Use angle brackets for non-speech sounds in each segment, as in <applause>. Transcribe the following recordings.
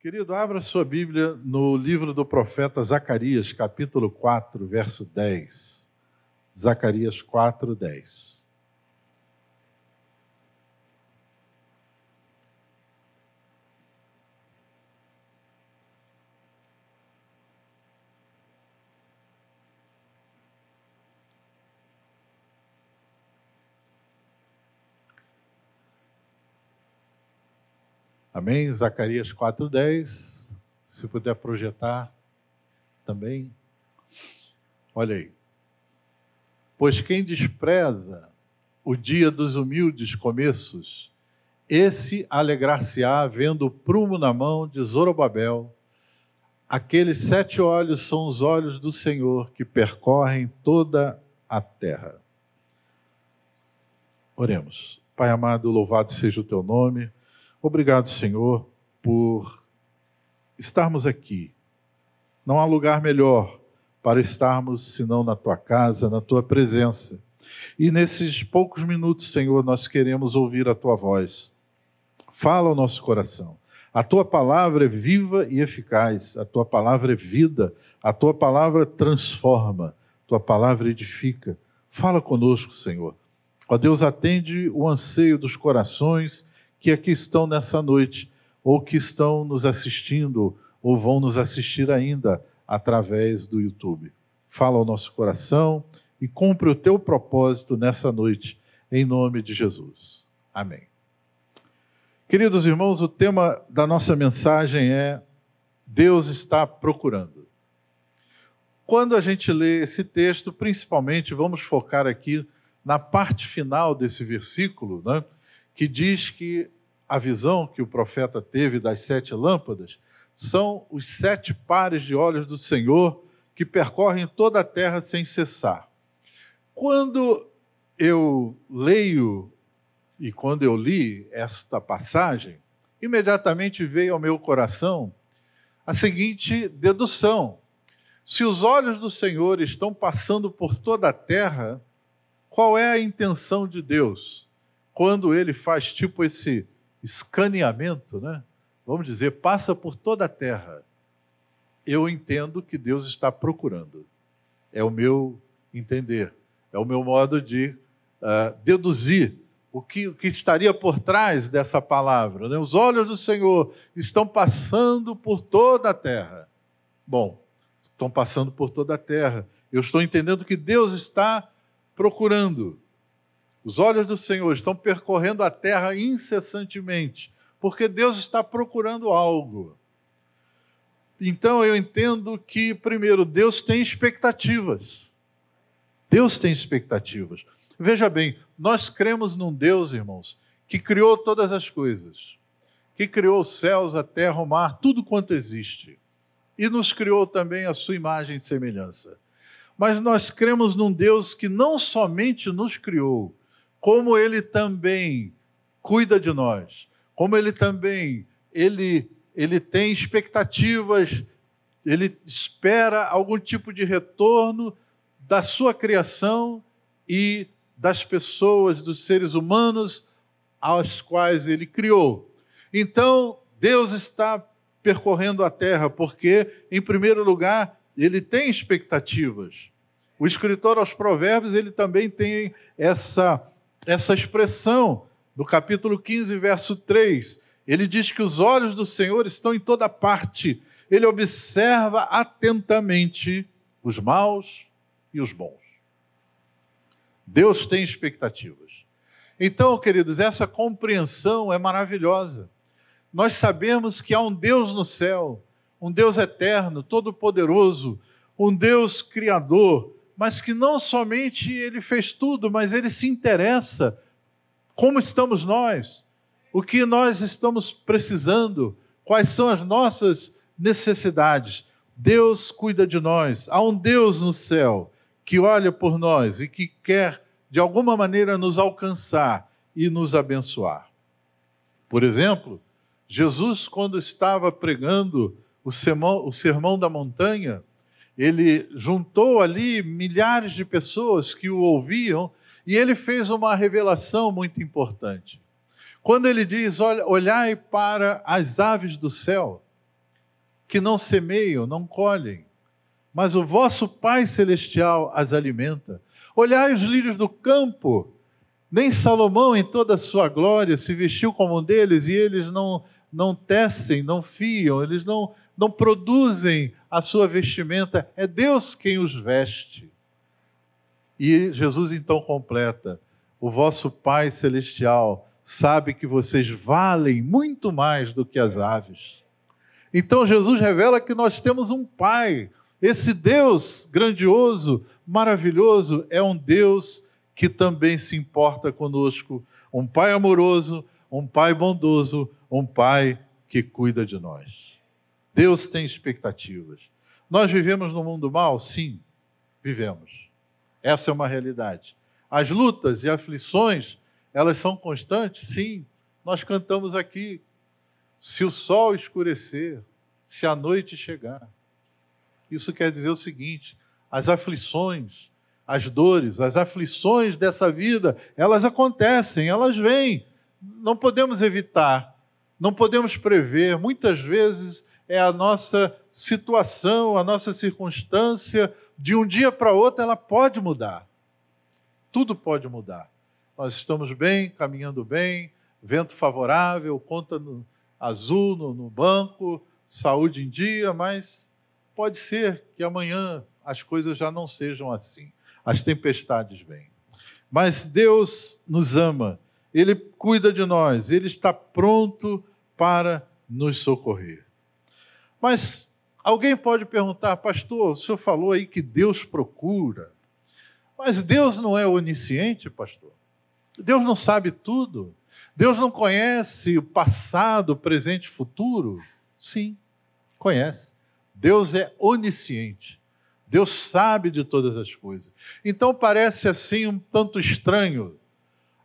Querido, abra sua Bíblia no livro do profeta Zacarias, capítulo 4, verso 10. Zacarias 4, 10. Amém? Zacarias 4,10. Se puder projetar também. Olha aí. Pois quem despreza o dia dos humildes começos, esse alegrar-se-á vendo o prumo na mão de Zorobabel. Aqueles sete olhos são os olhos do Senhor que percorrem toda a terra. Oremos. Pai amado, louvado seja o teu nome. Obrigado, Senhor, por estarmos aqui. Não há lugar melhor para estarmos senão na tua casa, na tua presença. E nesses poucos minutos, Senhor, nós queremos ouvir a tua voz. Fala ao nosso coração. A tua palavra é viva e eficaz, a tua palavra é vida, a tua palavra transforma, a tua palavra edifica. Fala conosco, Senhor. Ó Deus, atende o anseio dos corações que aqui estão nessa noite, ou que estão nos assistindo, ou vão nos assistir ainda através do YouTube. Fala ao nosso coração e cumpre o teu propósito nessa noite, em nome de Jesus. Amém. Queridos irmãos, o tema da nossa mensagem é Deus está procurando. Quando a gente lê esse texto, principalmente, vamos focar aqui na parte final desse versículo, né? Que diz que a visão que o profeta teve das sete lâmpadas são os sete pares de olhos do Senhor que percorrem toda a terra sem cessar. Quando eu leio e quando eu li esta passagem, imediatamente veio ao meu coração a seguinte dedução: se os olhos do Senhor estão passando por toda a terra, qual é a intenção de Deus? Quando ele faz tipo esse escaneamento, né? vamos dizer, passa por toda a terra, eu entendo que Deus está procurando. É o meu entender, é o meu modo de uh, deduzir o que, o que, estaria por trás dessa palavra. Né? Os olhos do Senhor estão passando por toda a terra. Bom, estão passando por toda a terra. Eu estou entendendo que Deus está procurando. Os olhos do Senhor estão percorrendo a terra incessantemente, porque Deus está procurando algo. Então eu entendo que, primeiro, Deus tem expectativas. Deus tem expectativas. Veja bem, nós cremos num Deus, irmãos, que criou todas as coisas, que criou os céus, a terra, o mar, tudo quanto existe, e nos criou também a sua imagem e semelhança. Mas nós cremos num Deus que não somente nos criou, como ele também cuida de nós, como ele também ele ele tem expectativas, ele espera algum tipo de retorno da sua criação e das pessoas, dos seres humanos aos quais ele criou. Então, Deus está percorrendo a terra porque, em primeiro lugar, ele tem expectativas. O escritor aos Provérbios, ele também tem essa essa expressão do capítulo 15, verso 3. Ele diz que os olhos do Senhor estão em toda parte. Ele observa atentamente os maus e os bons. Deus tem expectativas. Então, queridos, essa compreensão é maravilhosa. Nós sabemos que há um Deus no céu, um Deus eterno, todo-poderoso, um Deus criador, mas que não somente ele fez tudo, mas ele se interessa como estamos nós, o que nós estamos precisando, quais são as nossas necessidades. Deus cuida de nós. Há um Deus no céu que olha por nós e que quer, de alguma maneira, nos alcançar e nos abençoar. Por exemplo, Jesus, quando estava pregando o sermão, o sermão da montanha, ele juntou ali milhares de pessoas que o ouviam e ele fez uma revelação muito importante. Quando ele diz: Olha, olhai para as aves do céu, que não semeiam, não colhem, mas o vosso Pai Celestial as alimenta. Olhai os lírios do campo, nem Salomão, em toda a sua glória, se vestiu como um deles, e eles não, não tecem, não fiam, eles não, não produzem a sua vestimenta, é Deus quem os veste. E Jesus então completa: o vosso Pai Celestial sabe que vocês valem muito mais do que as aves. Então Jesus revela que nós temos um Pai. Esse Deus grandioso, maravilhoso, é um Deus que também se importa conosco. Um Pai amoroso, um Pai bondoso, um Pai que cuida de nós. Deus tem expectativas. Nós vivemos no mundo mal? Sim, vivemos. Essa é uma realidade. As lutas e aflições elas são constantes? Sim. Nós cantamos aqui. Se o sol escurecer, se a noite chegar. Isso quer dizer o seguinte: as aflições, as dores, as aflições dessa vida, elas acontecem, elas vêm. Não podemos evitar, não podemos prever. Muitas vezes é a nossa situação, a nossa circunstância, de um dia para outro, ela pode mudar. Tudo pode mudar nós estamos bem, caminhando bem, vento favorável, conta no, azul no, no banco, saúde em dia, mas pode ser que amanhã as coisas já não sejam assim. As tempestades vêm. Mas Deus nos ama, Ele cuida de nós, Ele está pronto para nos socorrer. Mas alguém pode perguntar, pastor, o senhor falou aí que Deus procura. Mas Deus não é onisciente, pastor? Deus não sabe tudo? Deus não conhece o passado, presente e futuro? Sim, conhece. Deus é onisciente. Deus sabe de todas as coisas. Então parece assim um tanto estranho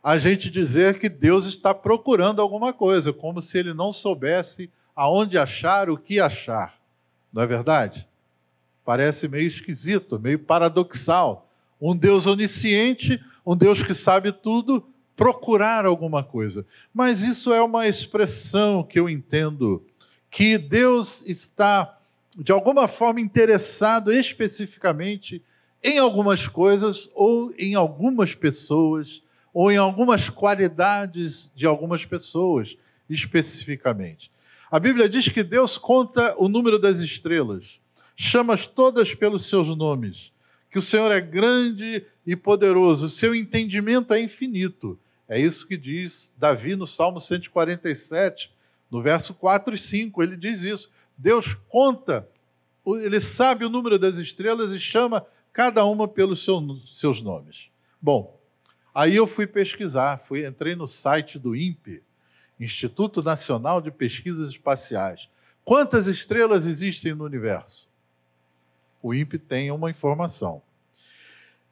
a gente dizer que Deus está procurando alguma coisa, como se ele não soubesse aonde achar, o que achar. Não é verdade? Parece meio esquisito, meio paradoxal. Um Deus onisciente um Deus que sabe tudo, procurar alguma coisa. Mas isso é uma expressão que eu entendo que Deus está, de alguma forma, interessado especificamente em algumas coisas ou em algumas pessoas ou em algumas qualidades de algumas pessoas, especificamente. A Bíblia diz que Deus conta o número das estrelas, chama-as todas pelos seus nomes que o Senhor é grande e poderoso, o seu entendimento é infinito. É isso que diz Davi no Salmo 147, no verso 4 e 5. Ele diz isso. Deus conta, ele sabe o número das estrelas e chama cada uma pelos seu, seus nomes. Bom, aí eu fui pesquisar, fui, entrei no site do INPE, Instituto Nacional de Pesquisas Espaciais. Quantas estrelas existem no universo? O INPE tem uma informação.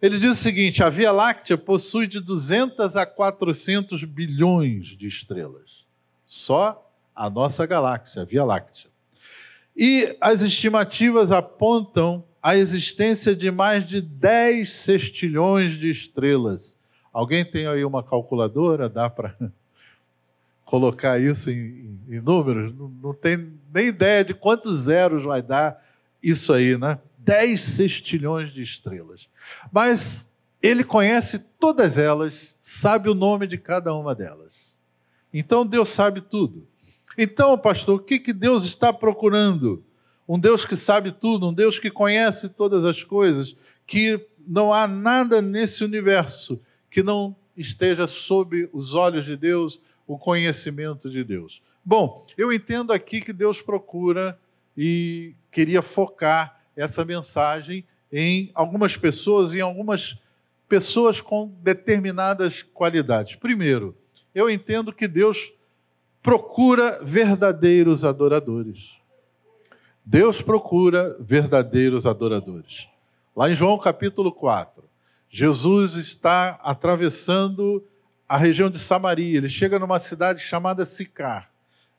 Ele diz o seguinte: a Via Láctea possui de 200 a 400 bilhões de estrelas. Só a nossa galáxia, a Via Láctea. E as estimativas apontam a existência de mais de 10 sextilhões de estrelas. Alguém tem aí uma calculadora? Dá para colocar isso em, em, números? Não, não tem nem ideia de quantos zeros vai dar isso aí, né? 10 sextilhões de estrelas. Mas ele conhece todas elas, sabe o nome de cada uma delas. Então Deus sabe tudo. Então, pastor, o que, que Deus está procurando? Um Deus que sabe tudo, um Deus que conhece todas as coisas, que não há nada nesse universo que não esteja sob os olhos de Deus, o conhecimento de Deus. Bom, eu entendo aqui que Deus procura e queria focar essa mensagem em algumas pessoas, em algumas pessoas com determinadas qualidades. Primeiro, eu entendo que Deus procura verdadeiros adoradores. Deus procura verdadeiros adoradores. Lá em João capítulo 4, Jesus está atravessando a região de Samaria. Ele chega numa cidade chamada Sicar.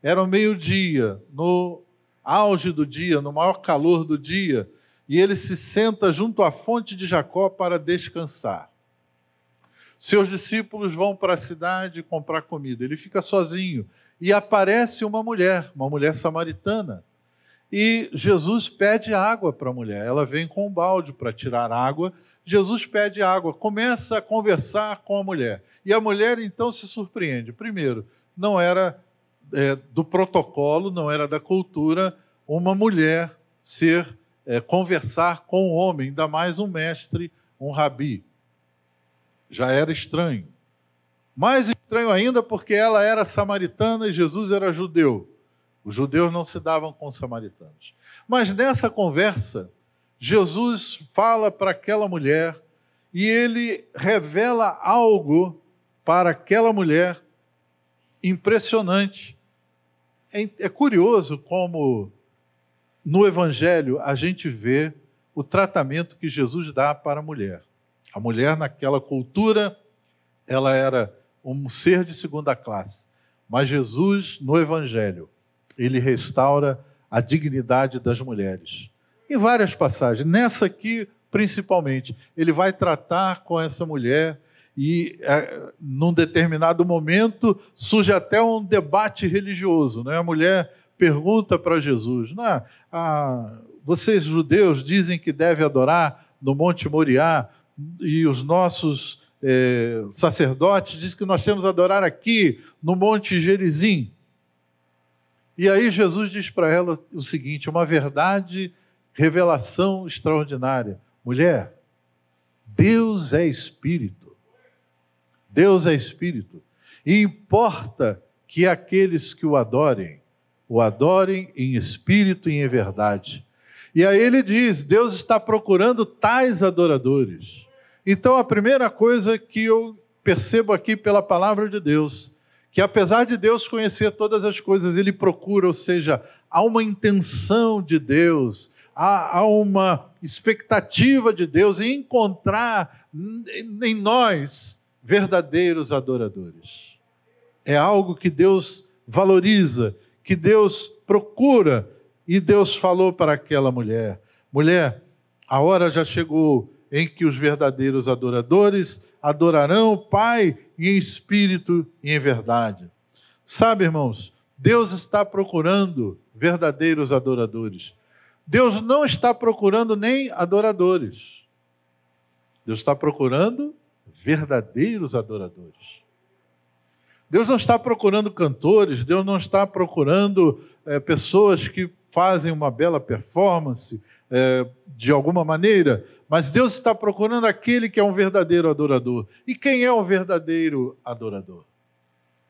Era o meio-dia, no auge do dia, no maior calor do dia, e ele se senta junto à fonte de Jacó para descansar. Seus discípulos vão para a cidade comprar comida. Ele fica sozinho e aparece uma mulher, uma mulher samaritana. E Jesus pede água para a mulher. Ela vem com um balde para tirar água. Jesus pede água, começa a conversar com a mulher. E a mulher então se surpreende. Primeiro, não era é, do protocolo, não era da cultura uma mulher ser é, conversar com um homem, ainda mais um mestre, um rabi. Já era estranho. Mais estranho ainda porque ela era samaritana e Jesus era judeu. Os judeus não se davam com os samaritanos. Mas nessa conversa, Jesus fala para aquela mulher e ele revela algo para aquela mulher impressionante. É, é curioso como no Evangelho a gente vê o tratamento que Jesus dá para a mulher. A mulher, naquela cultura, ela era um ser de segunda classe. Mas Jesus, no Evangelho, ele restaura a dignidade das mulheres. Em várias passagens, nessa aqui principalmente, ele vai tratar com essa mulher e, é, num determinado momento, surge até um debate religioso. Né? A mulher pergunta para Jesus: Não, ah, vocês judeus dizem que deve adorar no Monte Moriá e os nossos é, sacerdotes dizem que nós temos adorar aqui no Monte Gerizim. E aí Jesus diz para ela o seguinte: uma verdade, revelação extraordinária. Mulher, Deus é espírito. Deus é espírito. E importa que aqueles que o adorem, o adorem em espírito e em verdade. E aí ele diz: Deus está procurando tais adoradores. Então a primeira coisa que eu percebo aqui pela palavra de Deus que apesar de Deus conhecer todas as coisas, ele procura, ou seja, há uma intenção de Deus, há, uma expectativa de Deus em encontrar em nós verdadeiros adoradores. É algo que Deus valoriza, que Deus procura, e Deus falou para aquela mulher: mulher, a hora já chegou em que os verdadeiros adoradores adorarão o Pai em espírito e em verdade. Sabe, irmãos, Deus está procurando verdadeiros adoradores. Deus não está procurando nem adoradores. Deus está procurando verdadeiros adoradores. Deus não está procurando cantores, Deus não está procurando é, pessoas que fazem uma bela performance é, de alguma maneira. Mas Deus está procurando aquele que é um verdadeiro adorador. E quem é o verdadeiro adorador?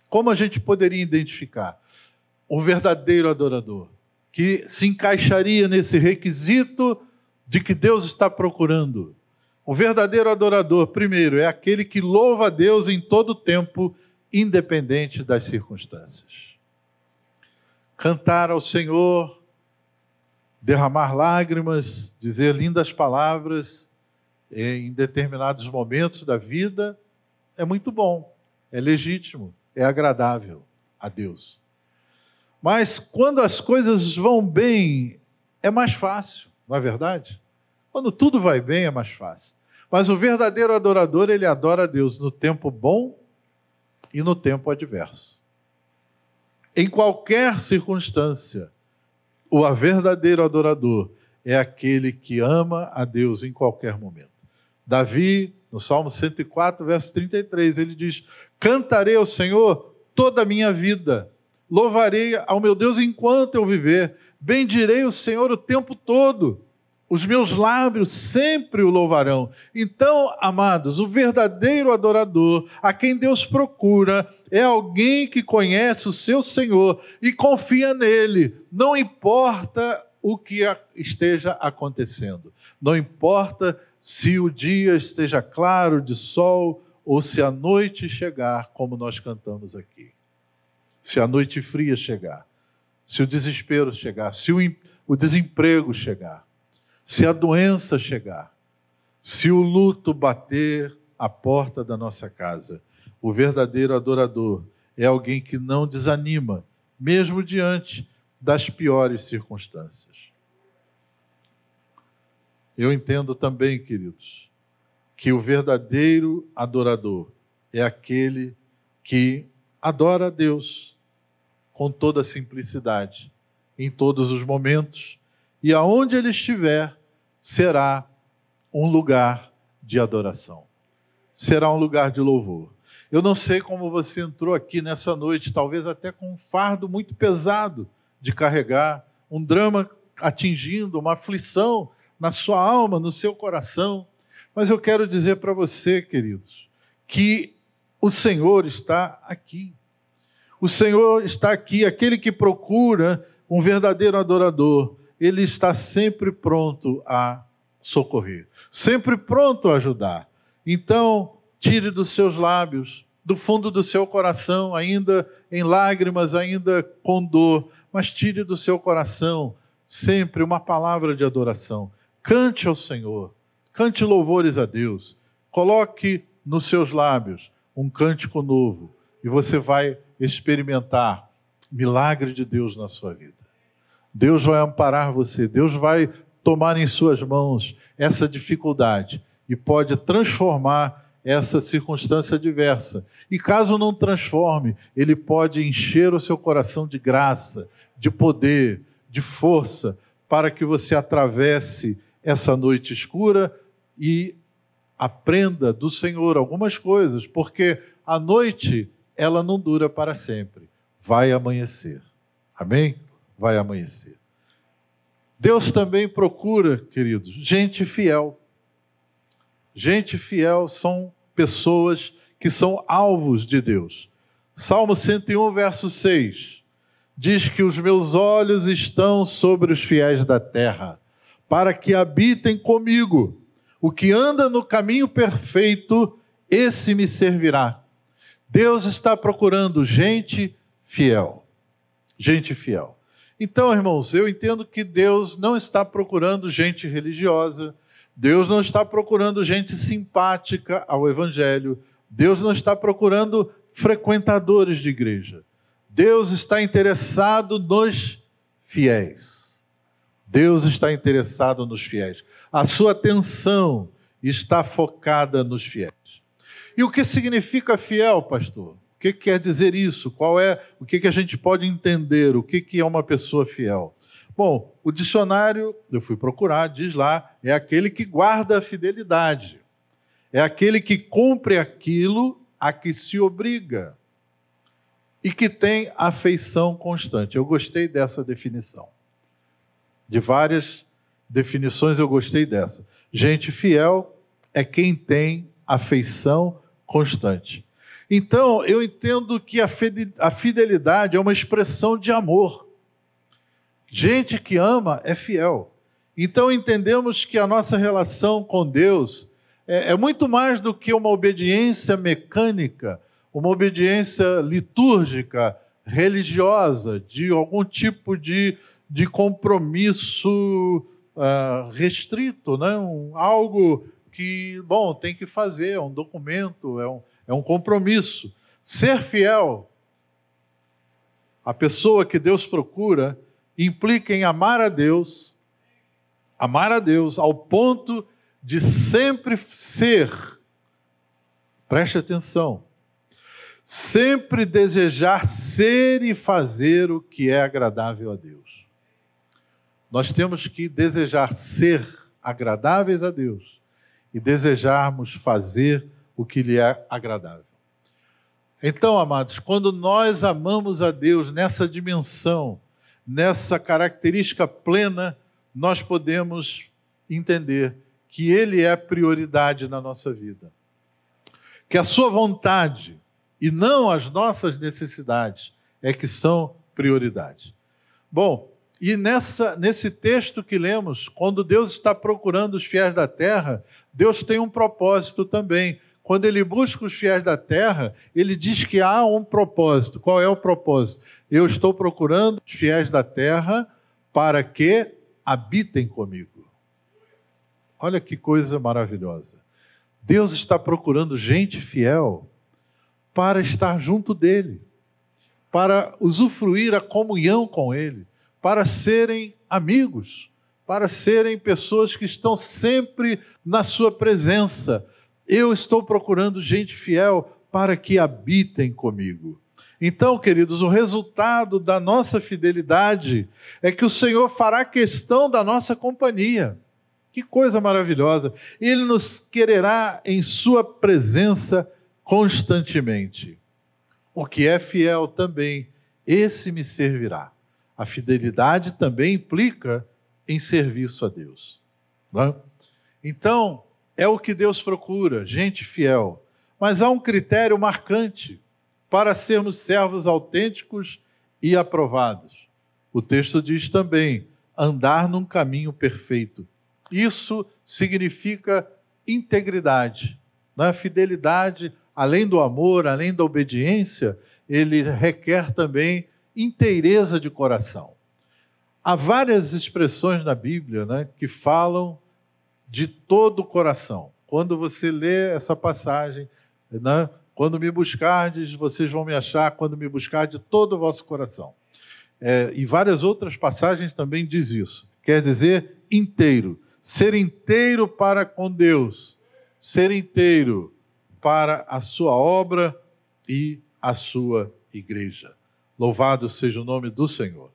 Como a gente poderia identificar o verdadeiro adorador que se encaixaria nesse requisito de que Deus está procurando? O verdadeiro adorador, primeiro, é aquele que louva a Deus em todo tempo, independente das circunstâncias. Cantar ao Senhor derramar lágrimas, dizer lindas palavras em determinados momentos da vida é muito bom, é legítimo, é agradável a Deus. Mas quando as coisas vão bem, é mais fácil, não é verdade? Quando tudo vai bem, é mais fácil. Mas o verdadeiro adorador, ele adora a Deus no tempo bom e no tempo adverso. Em qualquer circunstância, o verdadeiro adorador é aquele que ama a Deus em qualquer momento. Davi, no Salmo 104, verso 33, ele diz: Cantarei ao Senhor toda a minha vida, louvarei ao meu Deus enquanto eu viver, bendirei o Senhor o tempo todo os meus lábios sempre o louvarão. Então, amados, o verdadeiro adorador, a quem Deus procura, é alguém que conhece o seu Senhor e confia nele, não importa o que esteja acontecendo, não importa se o dia esteja claro de sol ou se a noite chegar, como nós cantamos aqui. Se a noite fria chegar, se o desespero chegar, se o, o desemprego chegar se a doença chegar, se o luto bater a porta da nossa casa, o verdadeiro adorador é alguém que não desanima, mesmo diante das piores circunstâncias. Eu entendo também, queridos, que o verdadeiro adorador é aquele que adora a Deus com toda simplicidade em todos os momentos, e aonde ele estiver, será um lugar de adoração, será um lugar de louvor. Eu não sei como você entrou aqui nessa noite, talvez até com um fardo muito pesado de carregar, um drama atingindo, uma aflição na sua alma, no seu coração. Mas eu quero dizer para você, queridos, que o Senhor está aqui. O Senhor está aqui, aquele que procura um verdadeiro adorador, ele está sempre pronto a socorrer, sempre pronto a ajudar. Então, tire dos seus lábios, do fundo do seu coração, ainda em lágrimas, ainda com dor, mas tire do seu coração sempre uma palavra de adoração. Cante ao Senhor, cante louvores a Deus, coloque nos seus lábios um cântico novo e você vai experimentar milagre de Deus na sua vida. Deus vai amparar você, Deus vai tomar em suas mãos essa dificuldade e pode transformar essa circunstância diversa. E caso não transforme, ele pode encher o seu coração de graça, de poder, de força, para que você atravesse essa noite escura e aprenda do Senhor algumas coisas, porque a noite ela não dura para sempre, vai amanhecer. Amém? vai amanhecer. Deus também procura, queridos, gente fiel. Gente fiel são pessoas que são alvos de Deus. Salmo 101, verso 6 diz que os meus olhos estão sobre os fiéis da terra, para que habitem comigo. O que anda no caminho perfeito, esse me servirá. Deus está procurando gente fiel. Gente fiel. Então, irmãos, eu entendo que Deus não está procurando gente religiosa, Deus não está procurando gente simpática ao Evangelho, Deus não está procurando frequentadores de igreja. Deus está interessado nos fiéis. Deus está interessado nos fiéis. A sua atenção está focada nos fiéis. E o que significa fiel, pastor? O que quer dizer isso? Qual é o que, a gente pode entender? O que, que é uma pessoa fiel? Bom, o dicionário, eu fui procurar, diz lá, é aquele que guarda a fidelidade. É aquele que cumpre aquilo a que se obriga e que tem afeição constante. Eu gostei dessa definição. De várias definições, eu gostei dessa. Gente fiel é quem tem afeição constante. Então, eu entendo que a fidelidade é uma expressão de amor. Gente que ama é fiel. Então, entendemos que a nossa relação com Deus é, é muito mais do que uma obediência mecânica, uma obediência litúrgica, religiosa, de algum tipo de, de compromisso uh, restrito, né? Um, algo que, bom, tem que fazer, é um documento, é um é um compromisso. Ser fiel à pessoa que Deus procura implica em amar a Deus, amar a Deus ao ponto de sempre ser, preste atenção, sempre desejar ser e fazer o que é agradável a Deus. Nós temos que desejar ser agradáveis a Deus e desejarmos fazer o que lhe é agradável. Então, amados, quando nós amamos a Deus nessa dimensão, nessa característica plena, nós podemos entender que Ele é prioridade na nossa vida. Que a Sua vontade e não as nossas necessidades é que são prioridade. Bom, e nessa, nesse texto que lemos, quando Deus está procurando os fiéis da terra, Deus tem um propósito também. Quando ele busca os fiéis da terra, ele diz que há um propósito. Qual é o propósito? Eu estou procurando os fiéis da terra para que habitem comigo. Olha que coisa maravilhosa. Deus está procurando gente fiel para estar junto dele, para usufruir a comunhão com ele, para serem amigos, para serem pessoas que estão sempre na sua presença eu estou procurando gente fiel para que habitem comigo. Então, queridos, o resultado da nossa fidelidade é que o Senhor fará questão da nossa companhia. Que coisa maravilhosa! Ele nos quererá em Sua presença constantemente. O que é fiel também, esse me servirá. A fidelidade também implica em serviço a Deus. É? Então, é o que Deus procura, gente fiel. Mas há um critério marcante para sermos servos autênticos e aprovados. O texto diz também: andar num caminho perfeito. Isso significa integridade, né? fidelidade, além do amor, além da obediência, ele requer também inteireza de coração. Há várias expressões na Bíblia né, que falam de todo o coração. Quando você lê essa passagem, né, quando me buscardes, vocês vão me achar, quando me buscar de todo o vosso coração. É, e várias outras passagens também diz isso. Quer dizer inteiro. Ser inteiro para com Deus. Ser inteiro para a sua obra e a sua igreja. Louvado seja o nome do Senhor.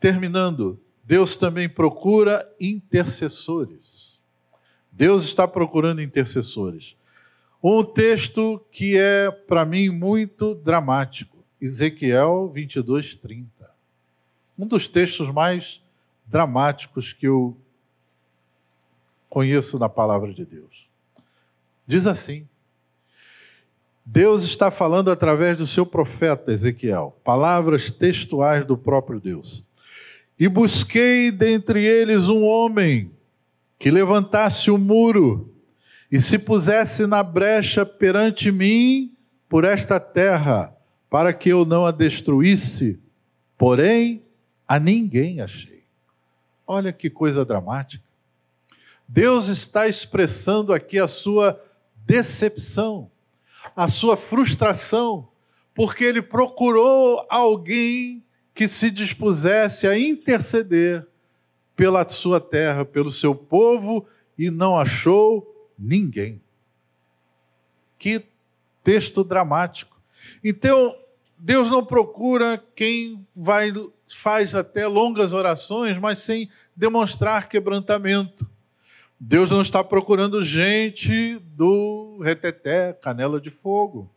Terminando, Deus também procura intercessores. Deus está procurando intercessores. Um texto que é, para mim, muito dramático. Ezequiel 22, 30. Um dos textos mais dramáticos que eu conheço na palavra de Deus. Diz assim: Deus está falando através do seu profeta Ezequiel, palavras textuais do próprio Deus. E busquei dentre eles um homem que levantasse o muro e se pusesse na brecha perante mim por esta terra, para que eu não a destruísse, porém a ninguém achei. Olha que coisa dramática. Deus está expressando aqui a sua decepção, a sua frustração, porque ele procurou alguém que se dispusesse a interceder pela sua terra, pelo seu povo, e não achou Ninguém. Que texto dramático. Então, Deus não procura quem vai faz até longas orações, mas sem demonstrar quebrantamento. Deus não está procurando gente do reteté, canela de fogo.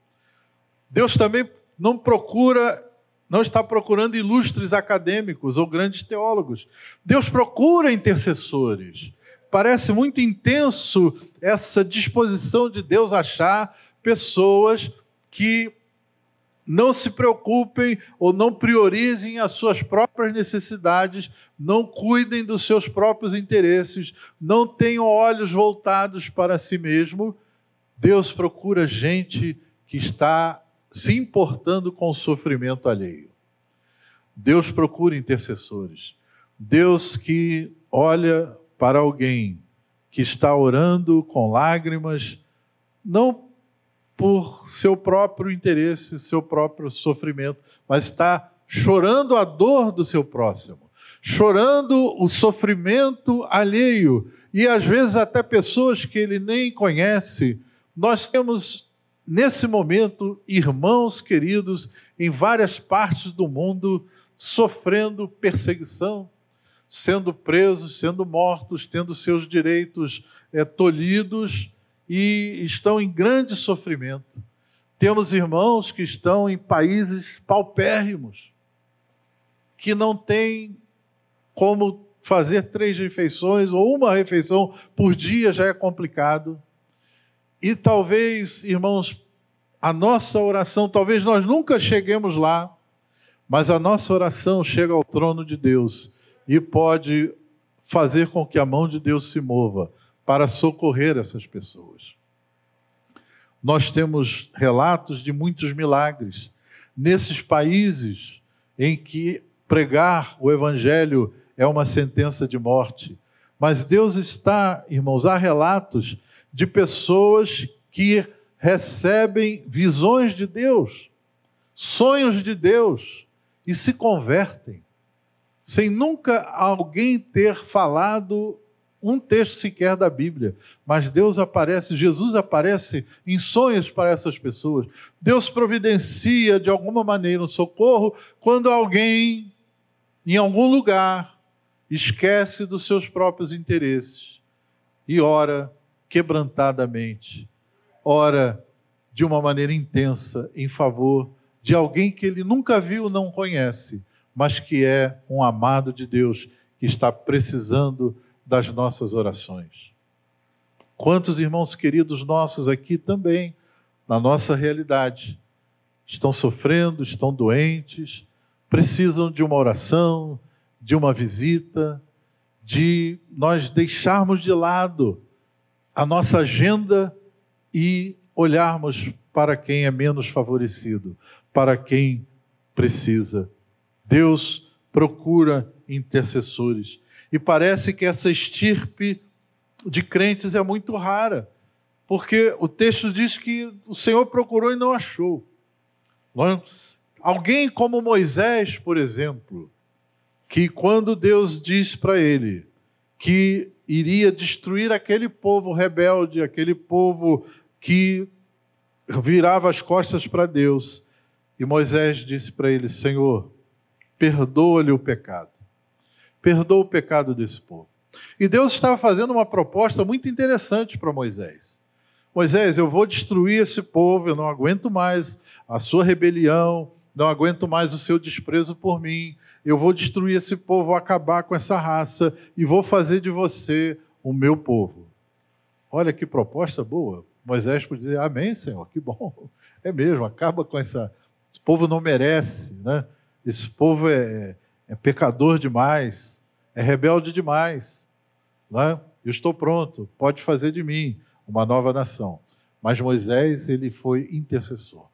Deus também não procura, não está procurando ilustres acadêmicos ou grandes teólogos. Deus procura intercessores parece muito intenso essa disposição de Deus achar pessoas que não se preocupem ou não priorizem as suas próprias necessidades, não cuidem dos seus próprios interesses, não tenham olhos voltados para si mesmo. Deus procura gente que está se importando com o sofrimento alheio. Deus procura intercessores. Deus que olha para alguém que está orando com lágrimas, não por seu próprio interesse, seu próprio sofrimento, mas está chorando a dor do seu próximo, chorando o sofrimento alheio, e às vezes até pessoas que ele nem conhece. Nós temos, nesse momento, irmãos queridos em várias partes do mundo sofrendo perseguição, sendo presos, sendo mortos, tendo seus direitos é, tolhidos e estão em grande sofrimento. Temos irmãos que estão em países paupérrimos, que não têm como fazer três refeições ou uma refeição por dia já é complicado. E talvez, irmãos, a nossa oração, talvez nós nunca cheguemos lá, mas a nossa oração chega ao trono de Deus e pode fazer com que a mão de Deus se mova para socorrer essas pessoas. Nós temos relatos de muitos milagres nesses países em que pregar o evangelho é uma sentença de morte. Mas Deus está, irmãos, há relatos de pessoas que recebem visões de Deus, sonhos de Deus e se convertem sem nunca alguém ter falado um texto sequer da Bíblia, mas Deus aparece, Jesus aparece em sonhos para essas pessoas. Deus providencia de alguma maneira um socorro quando alguém, em algum lugar, esquece dos seus próprios interesses e ora quebrantadamente, ora de uma maneira intensa em favor de alguém que ele nunca viu, não conhece, mas que é um amado de Deus que está precisando das nossas orações. Quantos irmãos queridos nossos aqui também, na nossa realidade, estão sofrendo, estão doentes, precisam de uma oração, de uma visita, de nós deixarmos de lado a nossa agenda e olharmos para quem é menos favorecido, para quem precisa. Deus procura intercessores. E parece que essa estirpe de crentes é muito rara, porque o texto diz que o Senhor procurou e não achou. É? Alguém como Moisés, por exemplo, que quando Deus diz para ele que iria destruir aquele povo rebelde, aquele povo que virava as costas para Deus, e Moisés disse para ele: Senhor, perdoa-lhe o pecado perdoa o pecado desse povo. E Deus estava fazendo uma proposta muito interessante para Moisés. Moisés, eu vou destruir esse povo, eu não aguento mais a sua rebelião, não aguento mais o seu desprezo por mim. Eu vou destruir esse povo, vou acabar com essa raça e vou fazer de você o meu povo. Olha que proposta boa. Moisés pode dizer: Amém, Senhor, que bom. <laughs> É mesmo, acaba com essa. Esse povo não merece, né? Esse povo é, é pecador demais, é rebelde demais. Né? Eu estou pronto, pode fazer de mim uma nova nação. Mas Moisés, ele foi intercessor.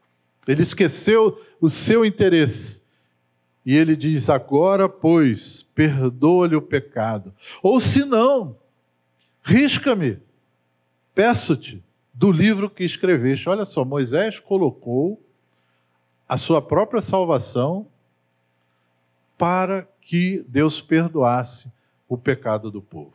Ele esqueceu o seu interesse. E ele diz: Agora, pois, perdoa-lhe o pecado. Ou se não, risca-me, peço-te, do livro que escreveste. Olha só, Moisés colocou a sua própria salvação para que Deus perdoasse o pecado do povo.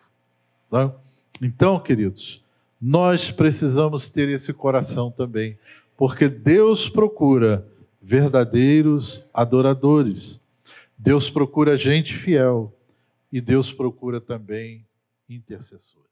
Não? Então, queridos, nós precisamos ter esse coração também, porque Deus procura verdadeiros adoradores. Deus procura gente fiel e Deus procura também intercessores.